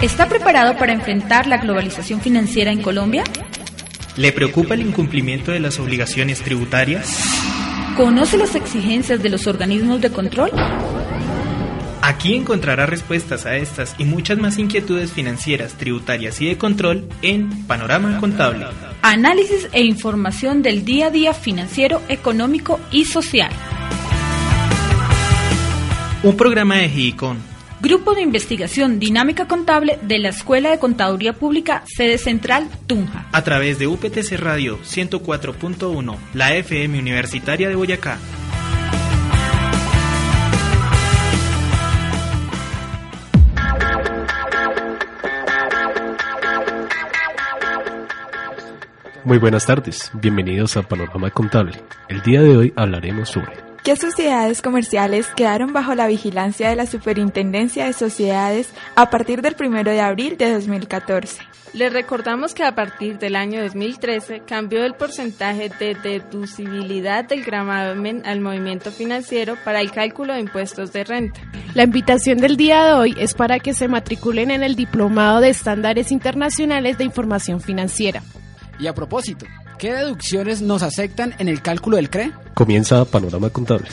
¿Está preparado para enfrentar la globalización financiera en Colombia? ¿Le preocupa el incumplimiento de las obligaciones tributarias? ¿Conoce las exigencias de los organismos de control? Aquí encontrará respuestas a estas y muchas más inquietudes financieras, tributarias y de control en Panorama Contable. Análisis e información del día a día financiero, económico y social. Un programa de GICON. Grupo de Investigación Dinámica Contable de la Escuela de Contaduría Pública, sede central, Tunja. A través de UPTC Radio 104.1, la FM Universitaria de Boyacá. Muy buenas tardes, bienvenidos a Panorama Contable. El día de hoy hablaremos sobre ¿Qué sociedades comerciales quedaron bajo la vigilancia de la Superintendencia de Sociedades a partir del 1 de abril de 2014? Les recordamos que a partir del año 2013 cambió el porcentaje de deducibilidad del gravamen al movimiento financiero para el cálculo de impuestos de renta. La invitación del día de hoy es para que se matriculen en el Diplomado de Estándares Internacionales de Información Financiera. Y a propósito, ¿qué deducciones nos aceptan en el cálculo del CRE? Comienza Panorama Contable.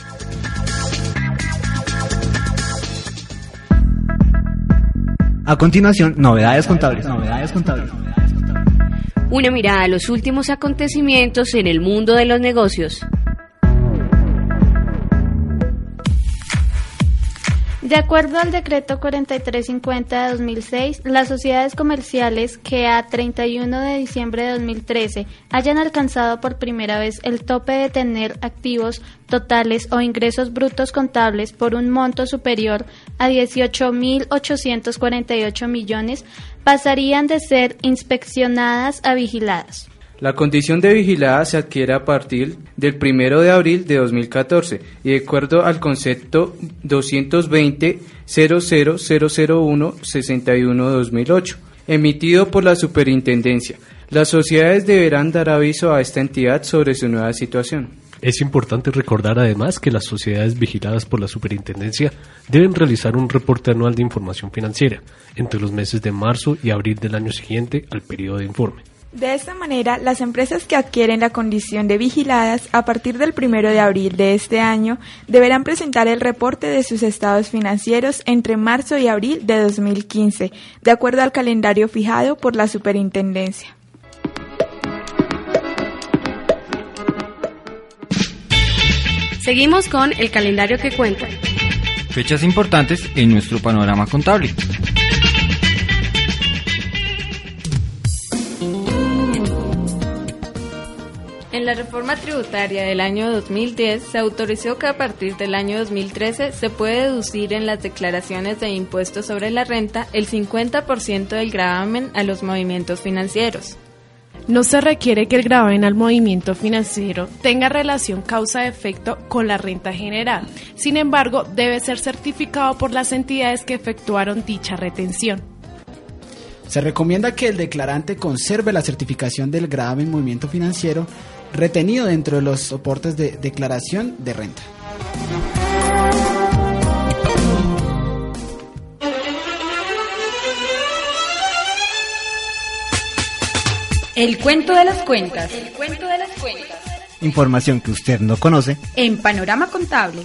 A continuación, novedades contables. Novedades contables. Una mirada a los últimos acontecimientos en el mundo de los negocios. De acuerdo al decreto 4350 de 2006, las sociedades comerciales que a 31 de diciembre de 2013 hayan alcanzado por primera vez el tope de tener activos totales o ingresos brutos contables por un monto superior a 18.848 millones pasarían de ser inspeccionadas a vigiladas. La condición de vigilada se adquiere a partir del 1 de abril de 2014 y de acuerdo al concepto 220 00001 61 2008 emitido por la Superintendencia. Las sociedades deberán dar aviso a esta entidad sobre su nueva situación. Es importante recordar además que las sociedades vigiladas por la Superintendencia deben realizar un reporte anual de información financiera entre los meses de marzo y abril del año siguiente al periodo de informe. De esta manera, las empresas que adquieren la condición de vigiladas a partir del 1 de abril de este año deberán presentar el reporte de sus estados financieros entre marzo y abril de 2015, de acuerdo al calendario fijado por la Superintendencia. Seguimos con el calendario que cuenta. Fechas importantes en nuestro panorama contable. En la reforma tributaria del año 2010 se autorizó que a partir del año 2013 se puede deducir en las declaraciones de impuestos sobre la renta el 50% del gravamen a los movimientos financieros. No se requiere que el gravamen al movimiento financiero tenga relación causa-efecto con la renta generada. Sin embargo, debe ser certificado por las entidades que efectuaron dicha retención. Se recomienda que el declarante conserve la certificación del gravamen movimiento financiero retenido dentro de los soportes de declaración de renta. El cuento de las cuentas. El cuento de las cuentas. Información que usted no conoce. En Panorama Contable.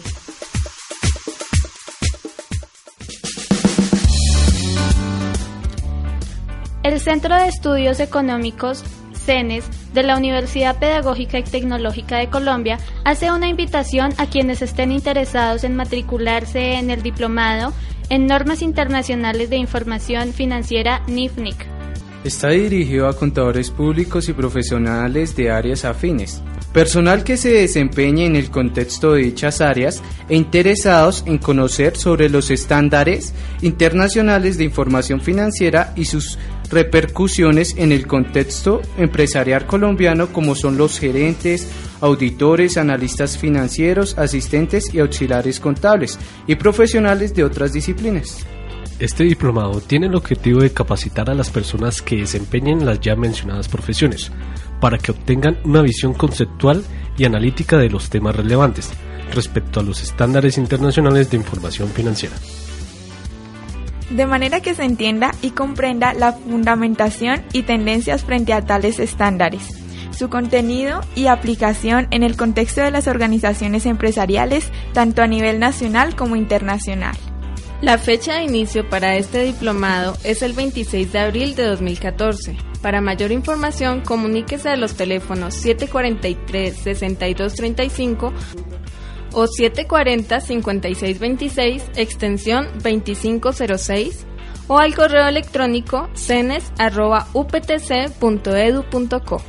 El Centro de Estudios Económicos CENES de la Universidad Pedagógica y Tecnológica de Colombia hace una invitación a quienes estén interesados en matricularse en el diplomado en Normas Internacionales de Información Financiera NIFNIC. Está dirigido a contadores públicos y profesionales de áreas afines, personal que se desempeñe en el contexto de dichas áreas e interesados en conocer sobre los estándares internacionales de información financiera y sus repercusiones en el contexto empresarial colombiano como son los gerentes, auditores, analistas financieros, asistentes y auxiliares contables y profesionales de otras disciplinas. Este diplomado tiene el objetivo de capacitar a las personas que desempeñen las ya mencionadas profesiones para que obtengan una visión conceptual y analítica de los temas relevantes respecto a los estándares internacionales de información financiera. de manera que se entienda y comprenda la fundamentación y tendencias frente a tales estándares, su contenido y aplicación en el contexto de las organizaciones empresariales, tanto a nivel nacional como internacional. La fecha de inicio para este diplomado es el 26 de abril de 2014. Para mayor información, comuníquese a los teléfonos 743-6235 o 740-5626, extensión 2506, o al correo electrónico cenes.uptc.edu.co.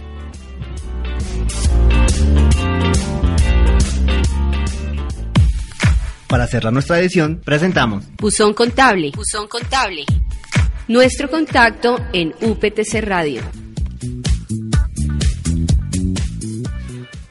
Para cerrar nuestra edición, presentamos Buzón Contable. Buzón Contable. Nuestro contacto en UPTC Radio.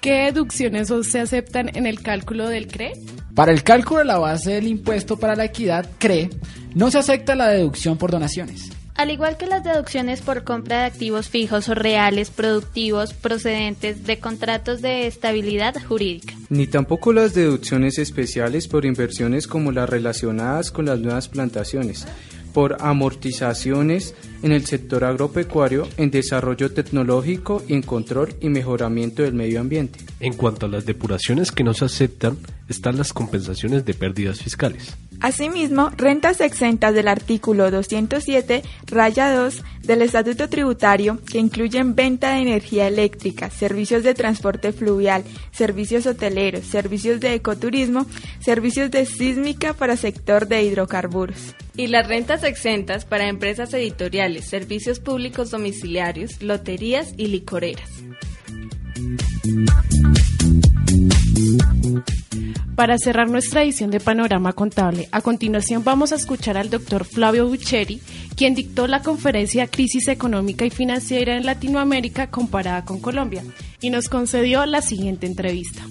¿Qué deducciones se aceptan en el cálculo del CRE? Para el cálculo de la base del impuesto para la equidad, CRE, no se acepta la deducción por donaciones. Al igual que las deducciones por compra de activos fijos o reales productivos procedentes de contratos de estabilidad jurídica. Ni tampoco las deducciones especiales por inversiones como las relacionadas con las nuevas plantaciones, por amortizaciones en el sector agropecuario, en desarrollo tecnológico y en control y mejoramiento del medio ambiente. En cuanto a las depuraciones que no se aceptan, están las compensaciones de pérdidas fiscales. Asimismo, rentas exentas del artículo 207, raya 2 del Estatuto Tributario, que incluyen venta de energía eléctrica, servicios de transporte fluvial, servicios hoteleros, servicios de ecoturismo, servicios de sísmica para sector de hidrocarburos. Y las rentas exentas para empresas editoriales, servicios públicos domiciliarios, loterías y licoreras. Para cerrar nuestra edición de Panorama Contable, a continuación vamos a escuchar al doctor Flavio Bucheri, quien dictó la conferencia Crisis Económica y Financiera en Latinoamérica comparada con Colombia, y nos concedió la siguiente entrevista.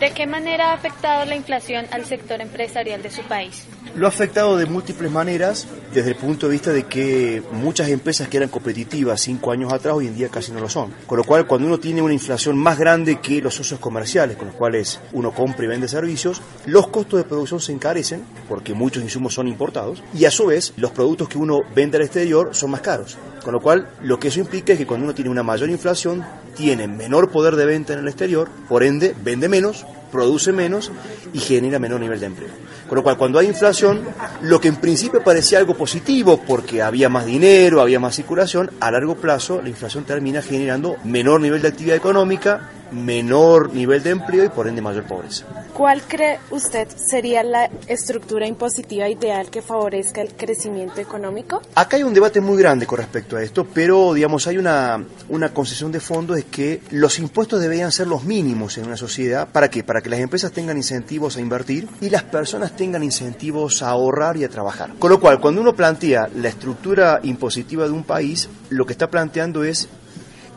¿De qué manera ha afectado la inflación al sector empresarial de su país? Lo ha afectado de múltiples maneras, desde el punto de vista de que muchas empresas que eran competitivas cinco años atrás hoy en día casi no lo son. Con lo cual, cuando uno tiene una inflación más grande que los socios comerciales con los cuales uno compra y vende servicios, los costos de producción se encarecen porque muchos insumos son importados y a su vez los productos que uno vende al exterior son más caros. Con lo cual, lo que eso implica es que cuando uno tiene una mayor inflación, tiene menor poder de venta en el exterior, por ende, vende menos, produce menos y genera menor nivel de empleo. Con lo cual, cuando hay inflación, lo que en principio parecía algo positivo porque había más dinero, había más circulación, a largo plazo la inflación termina generando menor nivel de actividad económica, menor nivel de empleo y por ende mayor pobreza. ¿Cuál cree usted sería la estructura impositiva ideal que favorezca el crecimiento económico? Acá hay un debate muy grande con respecto a esto, pero digamos hay una, una concesión de fondo es que los impuestos deberían ser los mínimos en una sociedad. ¿Para qué? Para que las empresas tengan incentivos a invertir y las personas tengan incentivos a ahorrar y a trabajar. Con lo cual, cuando uno plantea la estructura impositiva de un país, lo que está planteando es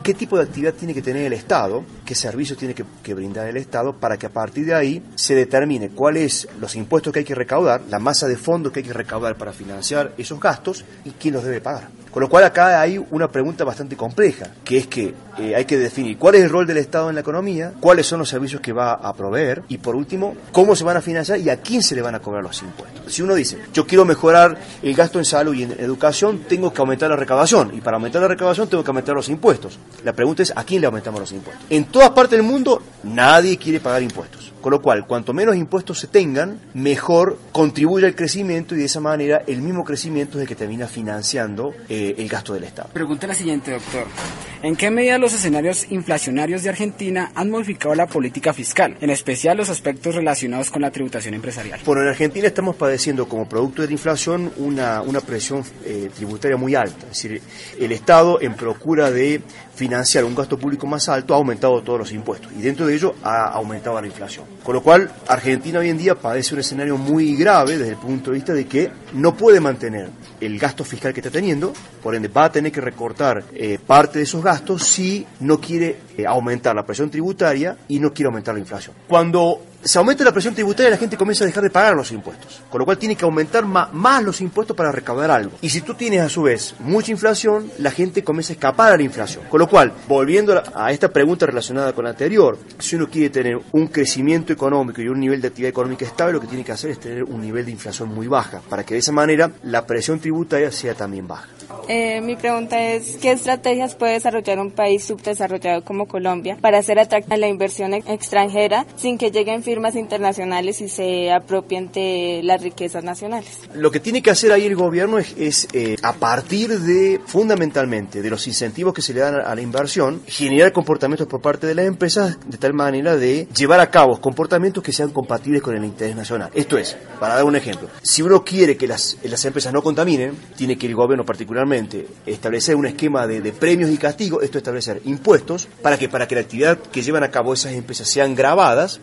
qué tipo de actividad tiene que tener el Estado, qué servicios tiene que, que, brindar el Estado para que a partir de ahí se determine cuáles los impuestos que hay que recaudar, la masa de fondos que hay que recaudar para financiar esos gastos y quién los debe pagar. Con lo cual acá hay una pregunta bastante compleja, que es que eh, hay que definir cuál es el rol del Estado en la economía, cuáles son los servicios que va a proveer y por último, cómo se van a financiar y a quién se le van a cobrar los impuestos. Si uno dice, yo quiero mejorar el gasto en salud y en educación, tengo que aumentar la recaudación y para aumentar la recaudación tengo que aumentar los impuestos. La pregunta es, ¿a quién le aumentamos los impuestos? En todas partes del mundo nadie quiere pagar impuestos. Con lo cual, cuanto menos impuestos se tengan, mejor contribuye al crecimiento y de esa manera el mismo crecimiento es el que termina financiando eh, el gasto del Estado. Pregunta la siguiente, doctor. ¿En qué medida los escenarios inflacionarios de Argentina han modificado la política fiscal, en especial los aspectos relacionados con la tributación empresarial? Bueno, en Argentina estamos padeciendo como producto de la inflación una, una presión eh, tributaria muy alta. Es decir, el Estado en procura de financiar un gasto público más alto ha aumentado todos los impuestos y dentro de ello ha aumentado la inflación. Con lo cual, Argentina hoy en día padece un escenario muy grave desde el punto de vista de que no puede mantener el gasto fiscal que está teniendo, por ende va a tener que recortar eh, parte de esos gastos si no quiere eh, aumentar la presión tributaria y no quiere aumentar la inflación. Cuando se aumenta la presión tributaria la gente comienza a dejar de pagar los impuestos. Con lo cual tiene que aumentar más, los impuestos para recaudar algo. Y si tú tienes a su vez mucha inflación, la gente comienza a escapar a la inflación. Con lo cual, volviendo a esta pregunta relacionada con la anterior, si uno quiere tener un crecimiento económico y un nivel de actividad económica estable, lo que tiene que hacer es tener un nivel de inflación muy baja, para que de esa manera la presión tributaria sea también baja. Eh, mi pregunta es, ¿qué estrategias puede desarrollar un país subdesarrollado como Colombia para hacer atractiva la inversión extranjera sin que lleguen firmas internacionales y se apropien de las riquezas nacionales? Lo que tiene que hacer ahí el gobierno es, eh, a partir de, fundamentalmente, de los incentivos que se le dan a la inversión, generar comportamientos por parte de las empresas de tal manera de llevar a cabo comportamientos que sean compatibles con el interés nacional. Esto es, para dar un ejemplo, si uno quiere que las, las empresas no contaminen, tiene que el gobierno particularmente establecer un esquema de, premios y castigos, esto establecer impuestos, ¿para que Para que la actividad que llevan a cabo esas empresas sean grabadas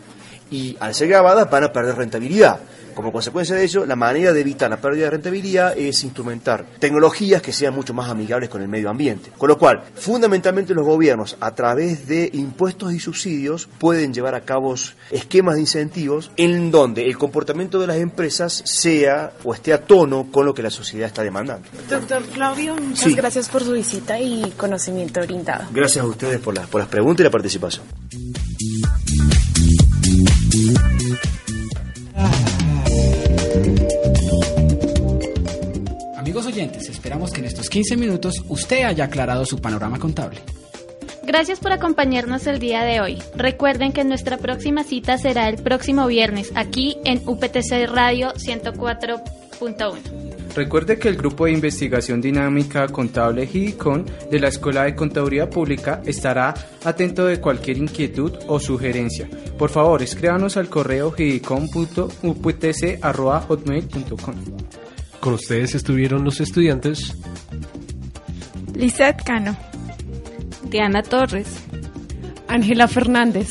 y al ser grabadas van a perder rentabilidad. Como consecuencia de ello, la manera de evitar la pérdida de rentabilidad es instrumentar tecnologías que sean mucho más amigables con el medio ambiente. Con lo cual, fundamentalmente los gobiernos, a través de impuestos y subsidios, pueden llevar a cabo esquemas de incentivos en donde el comportamiento de las empresas sea o esté a tono con lo que la sociedad está demandando. Doctor Claudio, muchas gracias por su visita y conocimiento brindado. Gracias a ustedes por, por las preguntas y la participación. Amigos oyentes, esperamos que en estos 15 minutos usted haya aclarado su panorama contable. Gracias por acompañarnos el día de hoy. Recuerden que nuestra próxima cita será el próximo viernes aquí en UPTC Radio 104.1. Recuerde que el Grupo de Investigación Dinámica Contable GICON de la Escuela de Contaduría Pública estará atento de cualquier inquietud o sugerencia. Por favor, escríbanos al correo gicon.uptc.hotmail.com. Con ustedes estuvieron los estudiantes Lizeth Cano, Diana Torres, Ángela Fernández,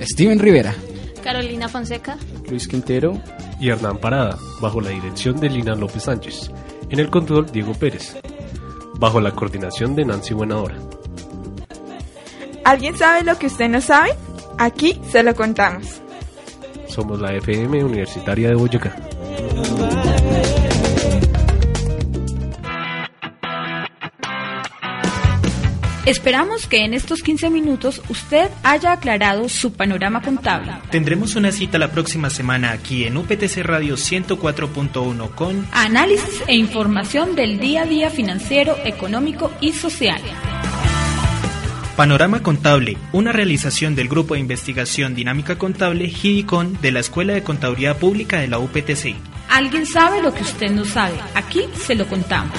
Steven Rivera, Carolina Fonseca, Luis Quintero y Hernán Parada, bajo la dirección de Lina López Sánchez. En el control, Diego Pérez, bajo la coordinación de Nancy Buenahora. ¿Alguien sabe lo que usted no sabe? Aquí se lo contamos. Somos la FM Universitaria de Boyacá. Esperamos que en estos 15 minutos usted haya aclarado su panorama contable. Tendremos una cita la próxima semana aquí en UPTC Radio 104.1 con análisis e información del día a día financiero, económico y social. Panorama Contable, una realización del Grupo de Investigación Dinámica Contable GIDICON de la Escuela de Contaduría Pública de la UPTC. ¿Alguien sabe lo que usted no sabe? Aquí se lo contamos.